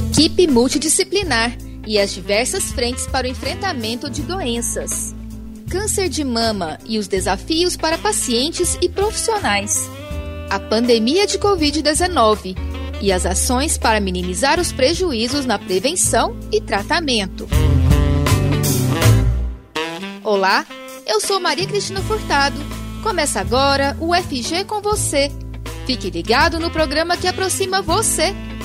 Equipe multidisciplinar e as diversas frentes para o enfrentamento de doenças. Câncer de mama e os desafios para pacientes e profissionais. A pandemia de Covid-19 e as ações para minimizar os prejuízos na prevenção e tratamento. Olá, eu sou Maria Cristina Furtado. Começa agora o FG com você. Fique ligado no programa que aproxima você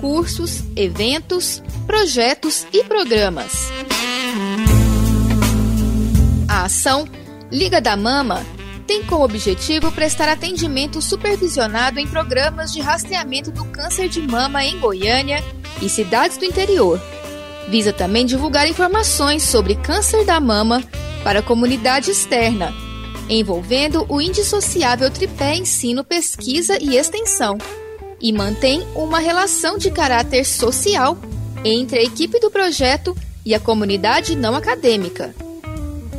cursos, eventos, projetos e programas. A ação Liga da Mama tem como objetivo prestar atendimento supervisionado em programas de rastreamento do câncer de mama em Goiânia e cidades do interior. Visa também divulgar informações sobre câncer da mama para a comunidade externa, envolvendo o indissociável tripé ensino, pesquisa e extensão, e mantém uma relação de caráter social entre a equipe do projeto e a comunidade não acadêmica.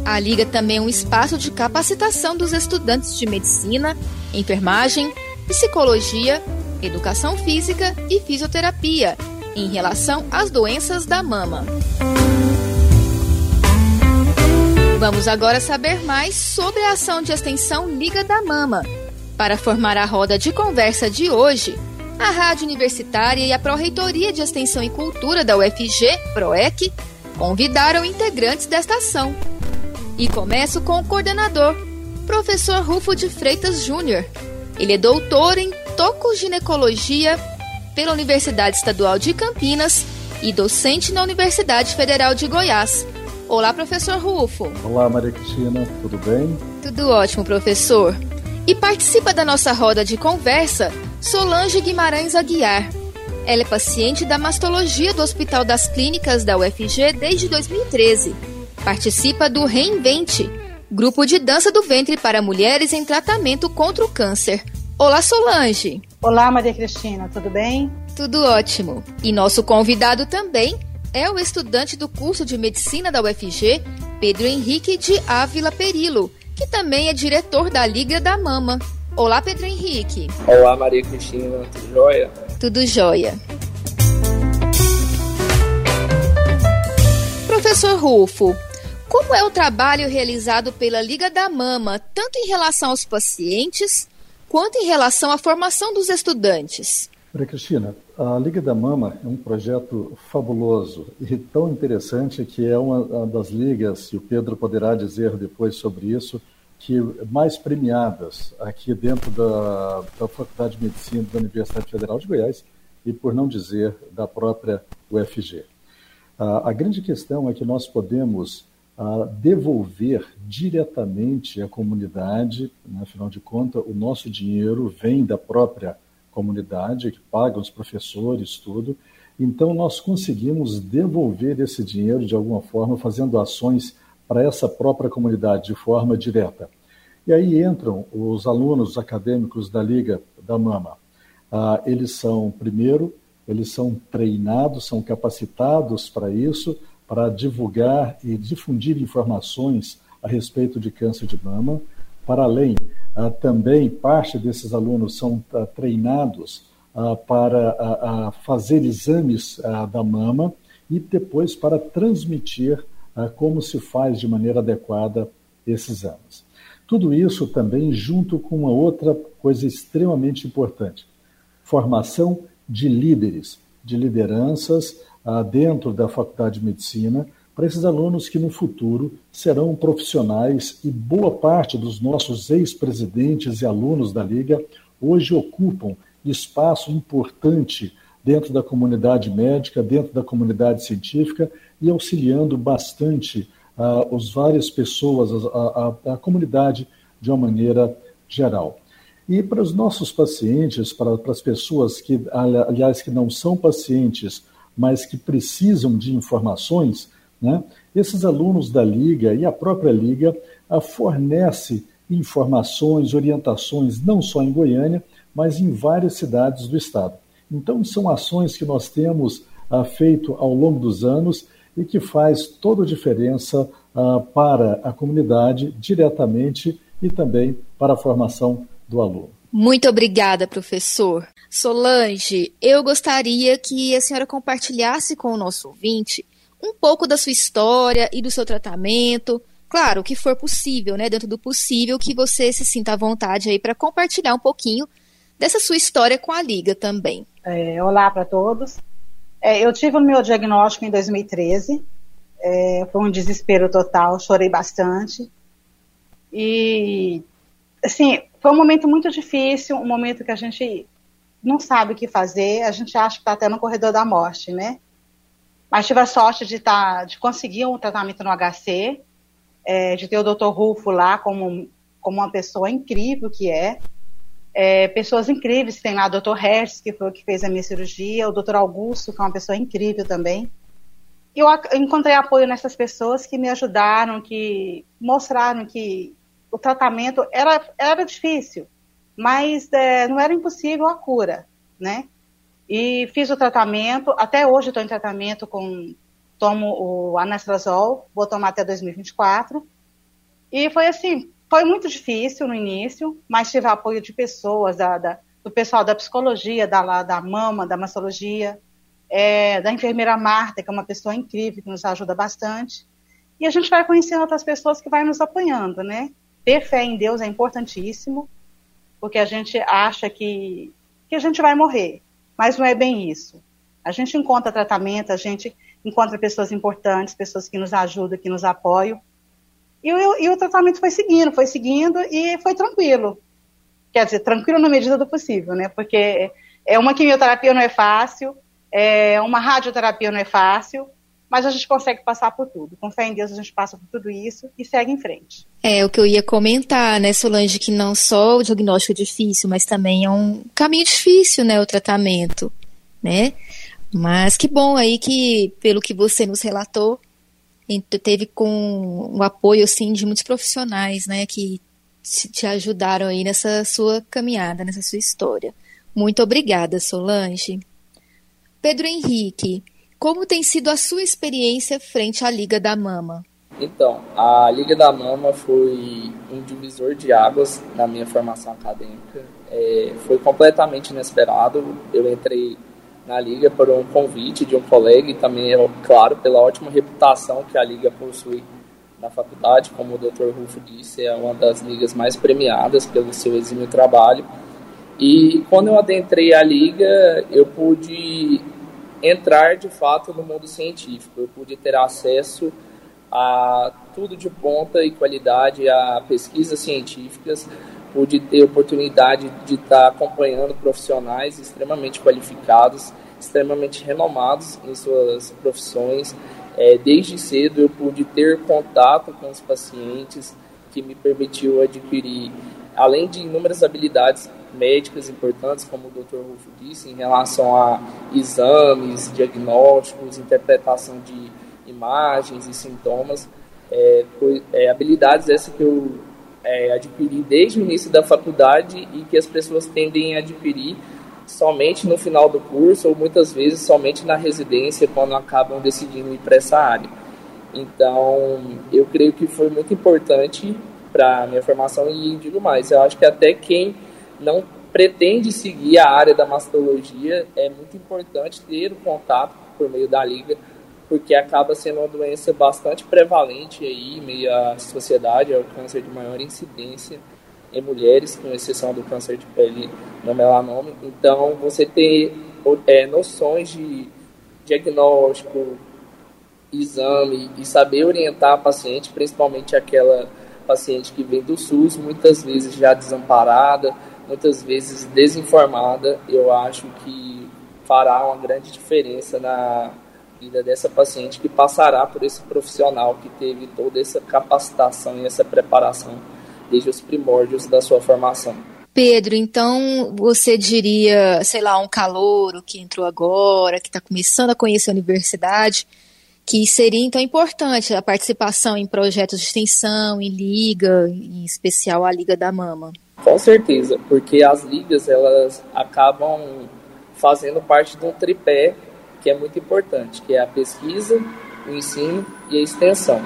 A Liga também é um espaço de capacitação dos estudantes de medicina, enfermagem, psicologia, educação física e fisioterapia em relação às doenças da mama. Vamos agora saber mais sobre a ação de extensão Liga da Mama. Para formar a roda de conversa de hoje, a Rádio Universitária e a Pró-Reitoria de Extensão e Cultura da UFG, PROEC, convidaram integrantes desta ação. E começo com o coordenador, professor Rufo de Freitas Júnior. Ele é doutor em tocoginecologia pela Universidade Estadual de Campinas e docente na Universidade Federal de Goiás. Olá, professor Rufo. Olá, Maria Cristina, tudo bem? Tudo ótimo, professor. E participa da nossa roda de conversa Solange Guimarães Aguiar. Ela é paciente da mastologia do Hospital das Clínicas da UFG desde 2013 Participa do Reinvente, grupo de dança do ventre para mulheres em tratamento contra o câncer. Olá, Solange. Olá, Maria Cristina, tudo bem? Tudo ótimo. E nosso convidado também é o estudante do curso de medicina da UFG, Pedro Henrique de Ávila Perilo, que também é diretor da Liga da Mama. Olá, Pedro Henrique. Olá, Maria Cristina, tudo jóia? Tudo jóia. Professor Rufo, como é o trabalho realizado pela Liga da Mama, tanto em relação aos pacientes quanto em relação à formação dos estudantes? Maria Cristina, a Liga da Mama é um projeto fabuloso e tão interessante que é uma das ligas, e o Pedro poderá dizer depois sobre isso, que mais premiadas aqui dentro da, da Faculdade de Medicina da Universidade Federal de Goiás e, por não dizer, da própria UFG. A, a grande questão é que nós podemos a devolver diretamente à comunidade, né? afinal de contas, o nosso dinheiro vem da própria comunidade, que paga os professores, tudo. Então, nós conseguimos devolver esse dinheiro de alguma forma, fazendo ações para essa própria comunidade de forma direta. E aí entram os alunos acadêmicos da Liga da Mama. Ah, eles são, primeiro, eles são treinados, são capacitados para isso, para divulgar e difundir informações a respeito de câncer de mama. Para além, ah, também parte desses alunos são ah, treinados ah, para fazer exames da mama e depois para transmitir como se faz de maneira adequada esses exames. Tudo isso também junto com uma outra coisa extremamente importante: formação de líderes, de lideranças ah, dentro da Faculdade de Medicina para esses alunos que no futuro serão profissionais e boa parte dos nossos ex-presidentes e alunos da Liga hoje ocupam espaço importante dentro da comunidade médica, dentro da comunidade científica e auxiliando bastante uh, as várias pessoas, a, a, a, comunidade de uma maneira geral. E para os nossos pacientes, para, para as pessoas que, aliás, que não são pacientes mas que precisam de informações, né? esses alunos da Liga e a própria Liga a, fornece informações, orientações, não só em Goiânia, mas em várias cidades do estado. Então, são ações que nós temos ah, feito ao longo dos anos e que faz toda a diferença ah, para a comunidade diretamente e também para a formação do aluno. Muito obrigada, professor. Solange, eu gostaria que a senhora compartilhasse com o nosso ouvinte um pouco da sua história e do seu tratamento. Claro, o que for possível, né? Dentro do possível, que você se sinta à vontade aí para compartilhar um pouquinho dessa sua história com a Liga também. É, olá para todos. É, eu tive o meu diagnóstico em 2013. É, foi um desespero total, chorei bastante. E, assim, foi um momento muito difícil, um momento que a gente não sabe o que fazer, a gente acha que está até no corredor da morte, né? Mas tive a sorte de, tá, de conseguir um tratamento no HC, é, de ter o Dr. Rufo lá como, como uma pessoa incrível que é. É pessoas incríveis, tem lá o Dr. Hertz, que foi o que fez a minha cirurgia, o Dr. Augusto, que é uma pessoa incrível também. E eu encontrei apoio nessas pessoas que me ajudaram, que mostraram que o tratamento era, era difícil, mas é, não era impossível a cura, né? E fiz o tratamento, até hoje estou em tratamento com, tomo o anastrozol, vou tomar até 2024. E foi assim, foi muito difícil no início, mas tive apoio de pessoas, da, da do pessoal da psicologia, da, da mama, da mastologia, é, da enfermeira Marta, que é uma pessoa incrível, que nos ajuda bastante. E a gente vai conhecendo outras pessoas que vai nos apoiando, né? Ter fé em Deus é importantíssimo, porque a gente acha que, que a gente vai morrer mas não é bem isso. A gente encontra tratamento, a gente encontra pessoas importantes, pessoas que nos ajudam, que nos apoiam. E, o, e o tratamento foi seguindo, foi seguindo e foi tranquilo. Quer dizer, tranquilo na medida do possível, né? Porque é uma quimioterapia não é fácil, é uma radioterapia não é fácil, mas a gente consegue passar por tudo. Com fé em Deus, a gente passa por tudo isso e segue em frente. É, o que eu ia comentar, né, Solange, que não só o diagnóstico é difícil, mas também é um caminho difícil, né, o tratamento, né? Mas que bom aí que, pelo que você nos relatou, teve com o apoio, assim, de muitos profissionais, né, que te ajudaram aí nessa sua caminhada, nessa sua história. Muito obrigada, Solange. Pedro Henrique, como tem sido a sua experiência frente à Liga da Mama? Então, a Liga da Mama foi um divisor de águas na minha formação acadêmica. É, foi completamente inesperado. Eu entrei na Liga por um convite de um colega e também, é claro, pela ótima reputação que a Liga possui na faculdade. Como o Dr. Rufo disse, é uma das ligas mais premiadas pelo seu exímio trabalho. E quando eu adentrei a Liga, eu pude entrar de fato no mundo científico. Eu pude ter acesso a tudo de ponta e qualidade, a pesquisas científicas, pude ter oportunidade de estar acompanhando profissionais extremamente qualificados, extremamente renomados em suas profissões. É, desde cedo eu pude ter contato com os pacientes, que me permitiu adquirir, além de inúmeras habilidades médicas importantes, como o Dr. Rufo disse, em relação a exames, diagnósticos, interpretação de imagens e sintomas. É, é, habilidades essas que eu é, adquiri desde o início da faculdade e que as pessoas tendem a adquirir somente no final do curso ou muitas vezes somente na residência quando acabam decidindo ir para essa área. Então, eu creio que foi muito importante para minha formação e digo mais, eu acho que até quem não pretende seguir a área da mastologia, é muito importante ter o contato por meio da liga, porque acaba sendo uma doença bastante prevalente aí, meio à sociedade, é o câncer de maior incidência em mulheres, com exceção do câncer de pele no melanoma. Então, você ter é, noções de diagnóstico, exame e saber orientar a paciente, principalmente aquela paciente que vem do SUS, muitas vezes já desamparada, muitas vezes desinformada, eu acho que fará uma grande diferença na vida dessa paciente que passará por esse profissional que teve toda essa capacitação e essa preparação desde os primórdios da sua formação. Pedro, então você diria, sei lá, um calouro que entrou agora, que está começando a conhecer a universidade, que seria então importante a participação em projetos de extensão, em liga, em especial a Liga da Mama. Com certeza, porque as ligas elas acabam fazendo parte de um tripé que é muito importante, que é a pesquisa, o ensino e a extensão.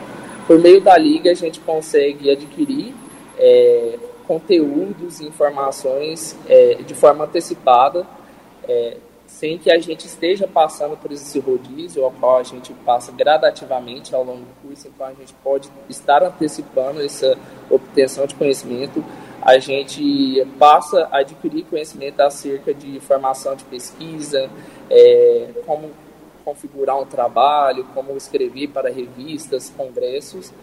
Por meio da liga a gente consegue adquirir é, conteúdos e informações é, de forma antecipada, é, sem que a gente esteja passando por esse rodízio, ao qual a gente passa gradativamente ao longo do curso, então a gente pode estar antecipando essa obtenção de conhecimento. A gente passa a adquirir conhecimento acerca de formação de pesquisa, é, como configurar um trabalho, como escrever para revistas, congressos,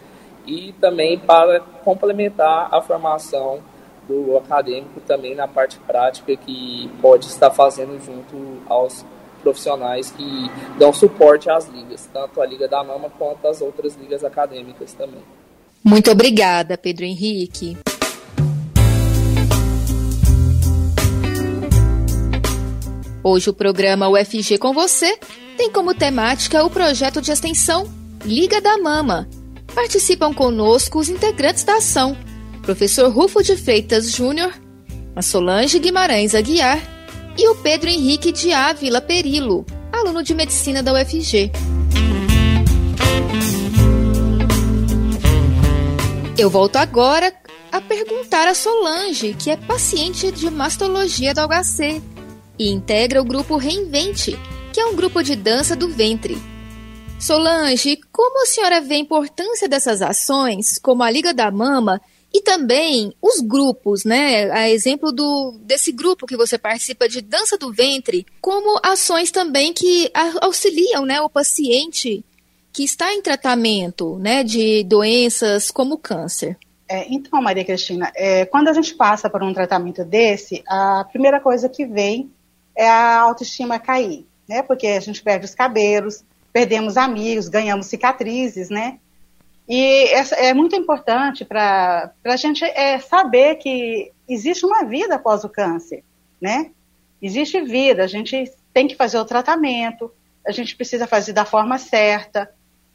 e também para complementar a formação do acadêmico também na parte prática que pode estar fazendo junto aos profissionais que dão suporte às ligas, tanto a Liga da Mama quanto as outras ligas acadêmicas também. Muito obrigada, Pedro Henrique. Hoje o programa UFG com você tem como temática o projeto de extensão Liga da Mama. Participam conosco os integrantes da ação professor Rufo de Freitas Júnior, a Solange Guimarães Aguiar e o Pedro Henrique de Ávila Perilo, aluno de medicina da UFG. Eu volto agora a perguntar a Solange, que é paciente de mastologia da UHC e integra o grupo Reinvente, que é um grupo de dança do ventre. Solange, como a senhora vê a importância dessas ações, como a Liga da Mama, e também os grupos, né? A exemplo do, desse grupo que você participa de dança do ventre, como ações também que auxiliam né, o paciente que está em tratamento né, de doenças como câncer. É, então, Maria Cristina, é, quando a gente passa por um tratamento desse, a primeira coisa que vem é a autoestima cair, né? Porque a gente perde os cabelos, perdemos amigos, ganhamos cicatrizes, né? E é, é muito importante para a gente é, saber que existe uma vida após o câncer, né? Existe vida, a gente tem que fazer o tratamento, a gente precisa fazer da forma certa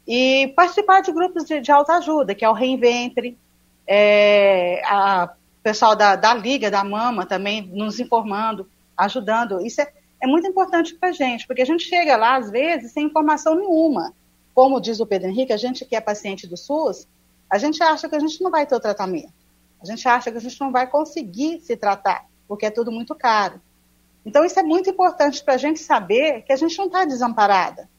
e participar de grupos de, de autoajuda, que é o Reinventre, é, a pessoal da, da Liga da Mama também nos informando, ajudando. Isso é, é muito importante para a gente, porque a gente chega lá, às vezes, sem informação nenhuma como diz o Pedro Henrique, a gente que é paciente do SUS, a gente acha que a gente não vai ter o tratamento. A gente acha que a gente não vai conseguir se tratar, porque é tudo muito caro. Então, isso é muito importante para a gente saber que a gente não está desamparada,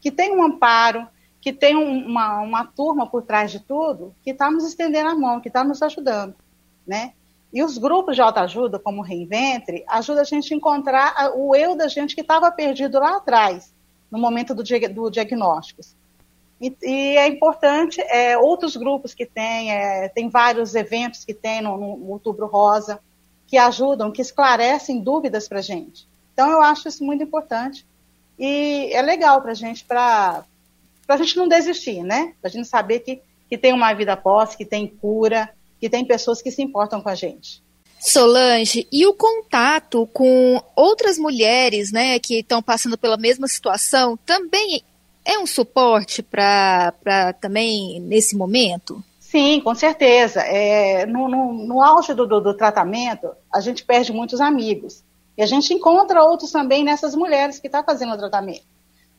que tem um amparo, que tem uma, uma turma por trás de tudo que está nos estendendo a mão, que está nos ajudando, né? E os grupos de autoajuda, como o Reinventre, ajudam a gente a encontrar o eu da gente que estava perdido lá atrás, no momento do, do diagnóstico. E, e, é importante, é, outros grupos que tem, é, tem vários eventos que tem no, no Outubro Rosa, que ajudam, que esclarecem dúvidas para a gente. Então, eu acho isso muito importante. E é legal para a gente, para a gente não desistir, né? Para a gente saber que, que tem uma vida após, que tem cura, que tem pessoas que se importam com a gente. Solange, e o contato com outras mulheres, né, que estão passando pela mesma situação, também é um suporte para também nesse momento? Sim, com certeza. É, no, no, no auge do, do, do, tratamento, a gente perde muitos amigos. E a gente encontra outros também nessas mulheres que estão tá fazendo o tratamento.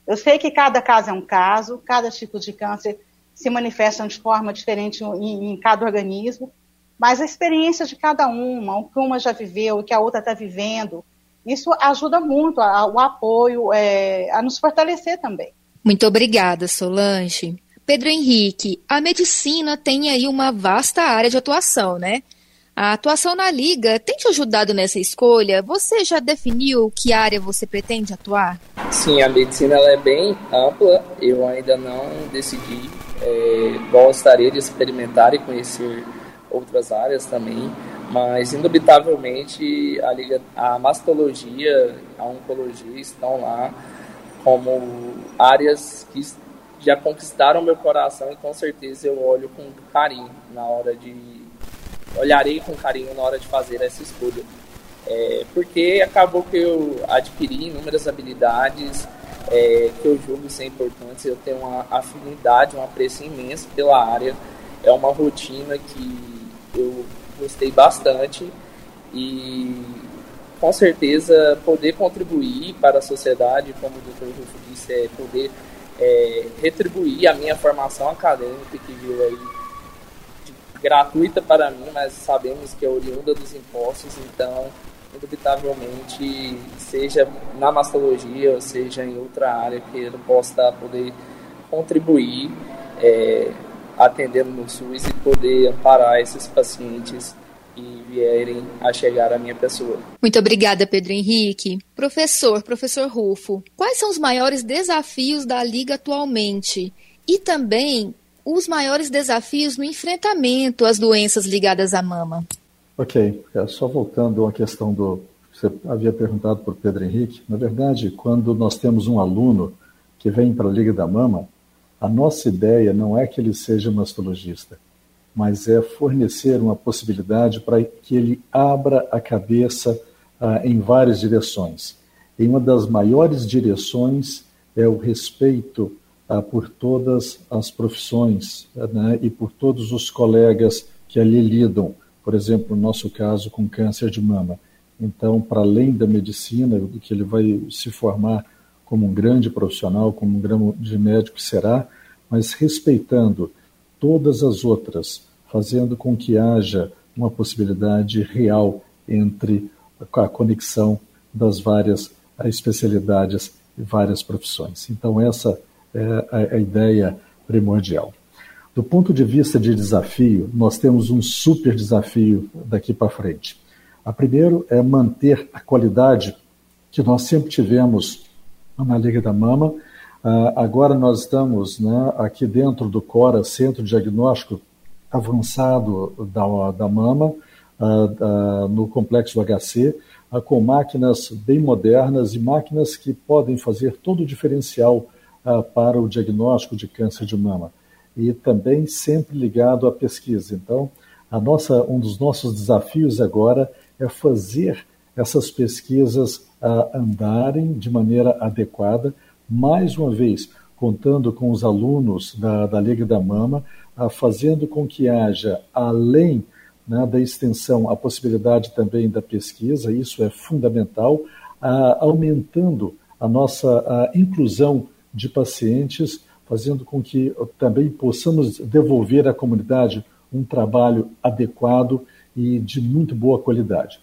Eu sei que cada caso é um caso, cada tipo de câncer se manifesta de forma diferente em, em cada organismo, mas a experiência de cada uma, o que uma já viveu, o que a outra está vivendo, isso ajuda muito a, o apoio, é, a nos fortalecer também. Muito obrigada, Solange. Pedro Henrique, a medicina tem aí uma vasta área de atuação, né? A atuação na Liga tem te ajudado nessa escolha? Você já definiu que área você pretende atuar? Sim, a medicina ela é bem ampla. Eu ainda não decidi. É, gostaria de experimentar e conhecer outras áreas também, mas indubitavelmente a, liga, a mastologia, a oncologia estão lá como áreas que já conquistaram meu coração e com certeza eu olho com carinho na hora de olharei com carinho na hora de fazer essa escolha. É, porque acabou que eu adquiri inúmeras habilidades é, que eu julgo ser importantes. Eu tenho uma afinidade, um apreço imenso pela área. É uma rotina que eu gostei bastante e com certeza poder contribuir para a sociedade, como o Dr. Rufo disse, é poder é, retribuir a minha formação acadêmica que veio aí gratuita para mim, mas sabemos que é oriunda dos impostos, então indubitavelmente, seja na mastologia ou seja em outra área que ele possa poder contribuir é, atendendo no SUS e poder amparar esses pacientes que vierem a chegar à minha pessoa. Muito obrigada, Pedro Henrique. Professor, professor Rufo, quais são os maiores desafios da Liga atualmente? E também os maiores desafios no enfrentamento às doenças ligadas à mama? Ok, é, só voltando à questão do. Você havia perguntado por Pedro Henrique. Na verdade, quando nós temos um aluno que vem para a Liga da Mama, a nossa ideia não é que ele seja mastologista, mas é fornecer uma possibilidade para que ele abra a cabeça ah, em várias direções. E uma das maiores direções é o respeito ah, por todas as profissões né, e por todos os colegas que ali lidam por exemplo, no nosso caso, com câncer de mama. Então, para além da medicina, que ele vai se formar como um grande profissional, como um grande médico será, mas respeitando todas as outras, fazendo com que haja uma possibilidade real entre a conexão das várias especialidades e várias profissões. Então, essa é a ideia primordial. Do ponto de vista de desafio, nós temos um super desafio daqui para frente. A primeiro é manter a qualidade que nós sempre tivemos na Liga da Mama. Uh, agora nós estamos né, aqui dentro do CORA, Centro de Diagnóstico Avançado da, da Mama, uh, uh, no Complexo HC, com máquinas bem modernas e máquinas que podem fazer todo o diferencial para o diagnóstico de câncer de mama e também sempre ligado à pesquisa. Então, a nossa, um dos nossos desafios agora é fazer essas pesquisas uh, andarem de maneira adequada, mais uma vez, contando com os alunos da, da Liga da Mama, uh, fazendo com que haja, além né, da extensão, a possibilidade também da pesquisa, isso é fundamental, uh, aumentando a nossa inclusão de pacientes fazendo com que também possamos devolver à comunidade um trabalho adequado e de muito boa qualidade.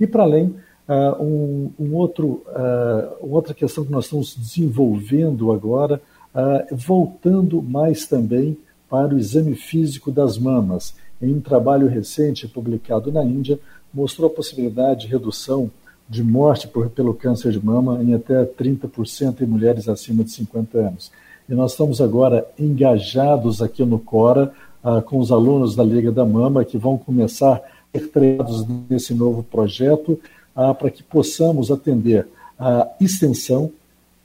E para além, uh, um, um outro, uh, outra questão que nós estamos desenvolvendo agora, uh, voltando mais também para o exame físico das mamas. Em um trabalho recente publicado na Índia, mostrou a possibilidade de redução de morte por, pelo câncer de mama em até 30% em mulheres acima de 50 anos. E nós estamos agora engajados aqui no Cora ah, com os alunos da Liga da Mama que vão começar a ser treinados nesse novo projeto ah, para que possamos atender a extensão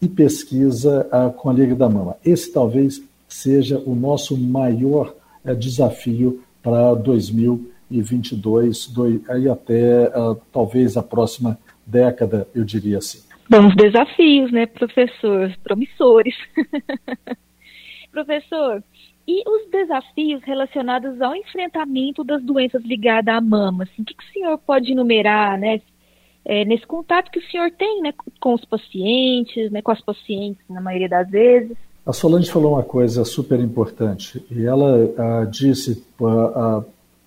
e pesquisa ah, com a Liga da Mama. Esse talvez seja o nosso maior eh, desafio para 2022 do, aí até talvez a próxima década, eu diria assim. Bons desafios, né, professor? Promissores. professor, e os desafios relacionados ao enfrentamento das doenças ligadas à mama? Assim, o que, que o senhor pode enumerar, né, é, nesse contato que o senhor tem, né, com os pacientes, né, com as pacientes, na maioria das vezes? A Solange falou uma coisa super importante e ela ah, disse, ah, ah,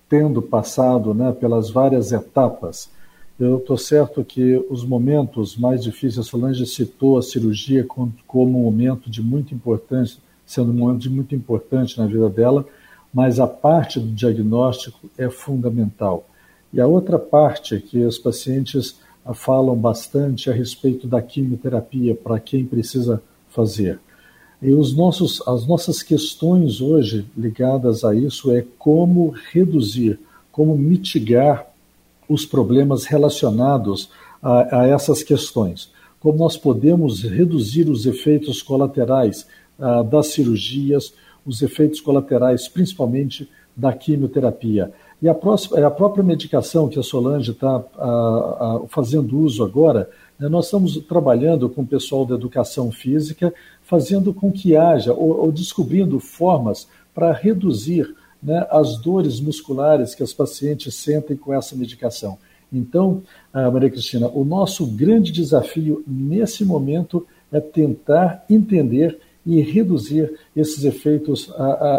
tendo passado né, pelas várias etapas eu estou certo que os momentos mais difíceis, a Solange citou a cirurgia como, como um momento de muito importante, sendo um momento de muito importante na vida dela, mas a parte do diagnóstico é fundamental. E a outra parte que os pacientes falam bastante a respeito da quimioterapia para quem precisa fazer. E os nossos, as nossas questões hoje ligadas a isso é como reduzir, como mitigar os problemas relacionados a, a essas questões. Como nós podemos reduzir os efeitos colaterais ah, das cirurgias, os efeitos colaterais, principalmente da quimioterapia. E a, próxima, a própria medicação que a Solange está fazendo uso agora, né, nós estamos trabalhando com o pessoal da educação física, fazendo com que haja, ou, ou descobrindo formas para reduzir né, as dores musculares que as pacientes sentem com essa medicação. Então, ah, Maria Cristina, o nosso grande desafio nesse momento é tentar entender e reduzir esses efeitos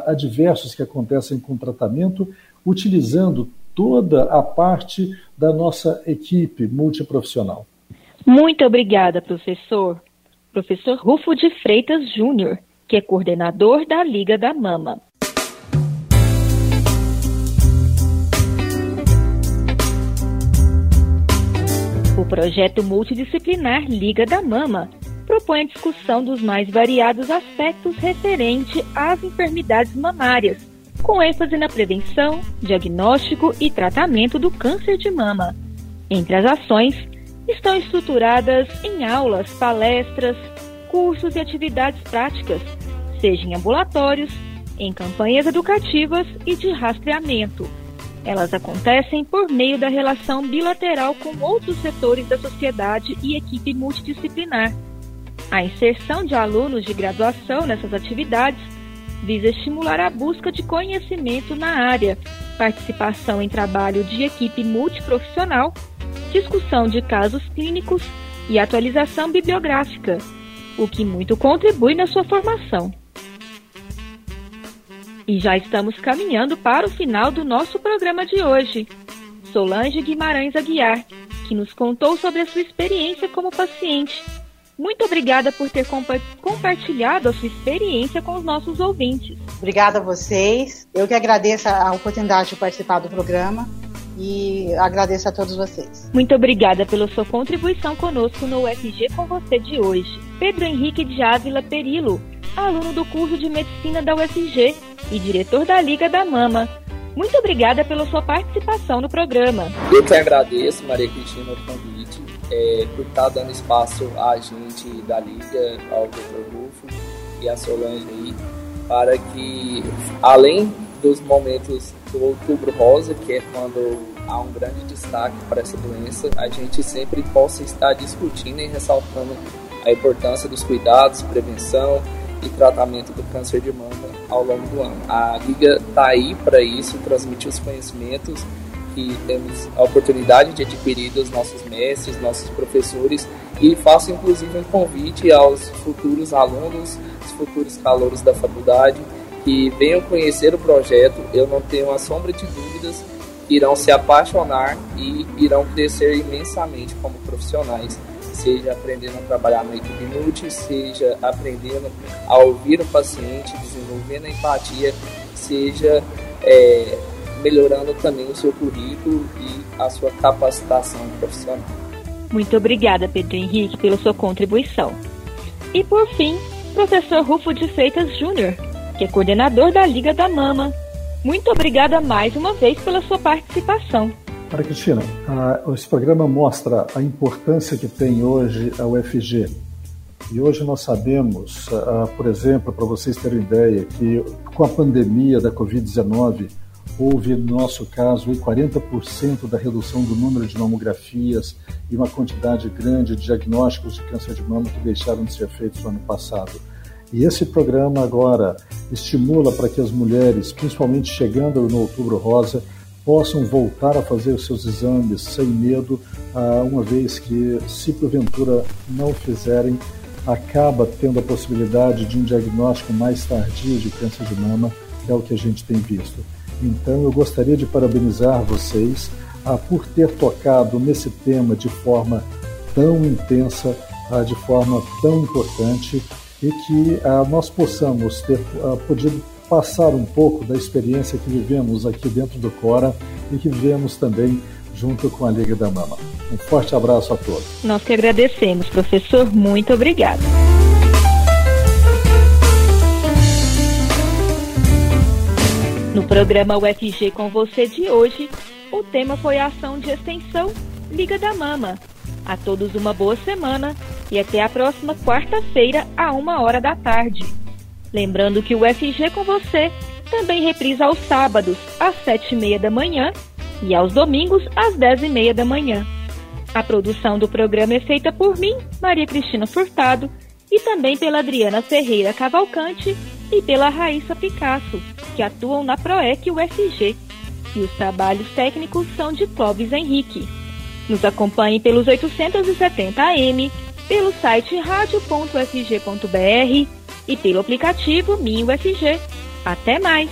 adversos que acontecem com o tratamento, utilizando toda a parte da nossa equipe multiprofissional. Muito obrigada, professor. Professor Rufo de Freitas Júnior, que é coordenador da Liga da Mama. Projeto multidisciplinar Liga da Mama propõe a discussão dos mais variados aspectos referente às enfermidades mamárias, com ênfase na prevenção, diagnóstico e tratamento do câncer de mama. Entre as ações, estão estruturadas em aulas, palestras, cursos e atividades práticas, seja em ambulatórios, em campanhas educativas e de rastreamento elas acontecem por meio da relação bilateral com outros setores da sociedade e equipe multidisciplinar. A inserção de alunos de graduação nessas atividades visa estimular a busca de conhecimento na área, participação em trabalho de equipe multiprofissional, discussão de casos clínicos e atualização bibliográfica, o que muito contribui na sua formação. E já estamos caminhando para o final do nosso programa de hoje. Solange Guimarães Aguiar, que nos contou sobre a sua experiência como paciente. Muito obrigada por ter compa compartilhado a sua experiência com os nossos ouvintes. Obrigada a vocês. Eu que agradeço a oportunidade de participar do programa e agradeço a todos vocês. Muito obrigada pela sua contribuição conosco no UFG com você de hoje. Pedro Henrique de Ávila Perilo, aluno do curso de medicina da UFG e diretor da Liga da Mama. Muito obrigada pela sua participação no programa. Eu que agradeço, Maria Cristina, o convite, é, por estar dando espaço a gente da Liga, ao Dr. Rufo e a Solange aí, para que, além dos momentos do Outubro Rosa, que é quando há um grande destaque para essa doença, a gente sempre possa estar discutindo e ressaltando a importância dos cuidados, prevenção e tratamento do câncer de mama ao longo do ano. A Liga está aí para isso, transmitir os conhecimentos que temos a oportunidade de adquirir dos nossos mestres, nossos professores e faço inclusive um convite aos futuros alunos, os futuros calouros da faculdade que venham conhecer o projeto. Eu não tenho a sombra de dúvidas que irão se apaixonar e irão crescer imensamente como profissionais seja aprendendo a trabalhar na equipe multi, seja aprendendo a ouvir o paciente, desenvolvendo a empatia, seja é, melhorando também o seu currículo e a sua capacitação profissional. Muito obrigada, Pedro Henrique, pela sua contribuição. E por fim, professor Rufo de Freitas Júnior, que é coordenador da Liga da Mama. Muito obrigada mais uma vez pela sua participação. Maria Cristina, esse programa mostra a importância que tem hoje a UFG. E hoje nós sabemos, por exemplo, para vocês terem ideia, que com a pandemia da Covid-19, houve, no nosso caso, 40% da redução do número de mamografias e uma quantidade grande de diagnósticos de câncer de mama que deixaram de ser feitos no ano passado. E esse programa agora estimula para que as mulheres, principalmente chegando no Outubro Rosa, possam voltar a fazer os seus exames sem medo, ah, uma vez que, se porventura não fizerem, acaba tendo a possibilidade de um diagnóstico mais tardio de câncer de mama, que é o que a gente tem visto. Então, eu gostaria de parabenizar vocês ah, por ter tocado nesse tema de forma tão intensa, ah, de forma tão importante, e que nós possamos ter podido passar um pouco da experiência que vivemos aqui dentro do Cora e que vivemos também junto com a Liga da Mama. Um forte abraço a todos. Nós que agradecemos, professor. Muito obrigado. No programa UFG com você de hoje, o tema foi a ação de extensão Liga da Mama. A todos uma boa semana e até a próxima quarta-feira, a uma hora da tarde. Lembrando que o FG com você também reprisa aos sábados, às sete e meia da manhã, e aos domingos, às dez e meia da manhã. A produção do programa é feita por mim, Maria Cristina Furtado, e também pela Adriana Ferreira Cavalcante e pela Raíssa Picasso, que atuam na PROEC UFG. E os trabalhos técnicos são de Clóvis Henrique. Nos acompanhe pelos 870 AM, pelo site radio.fg.br e pelo aplicativo MinUFG. Até mais!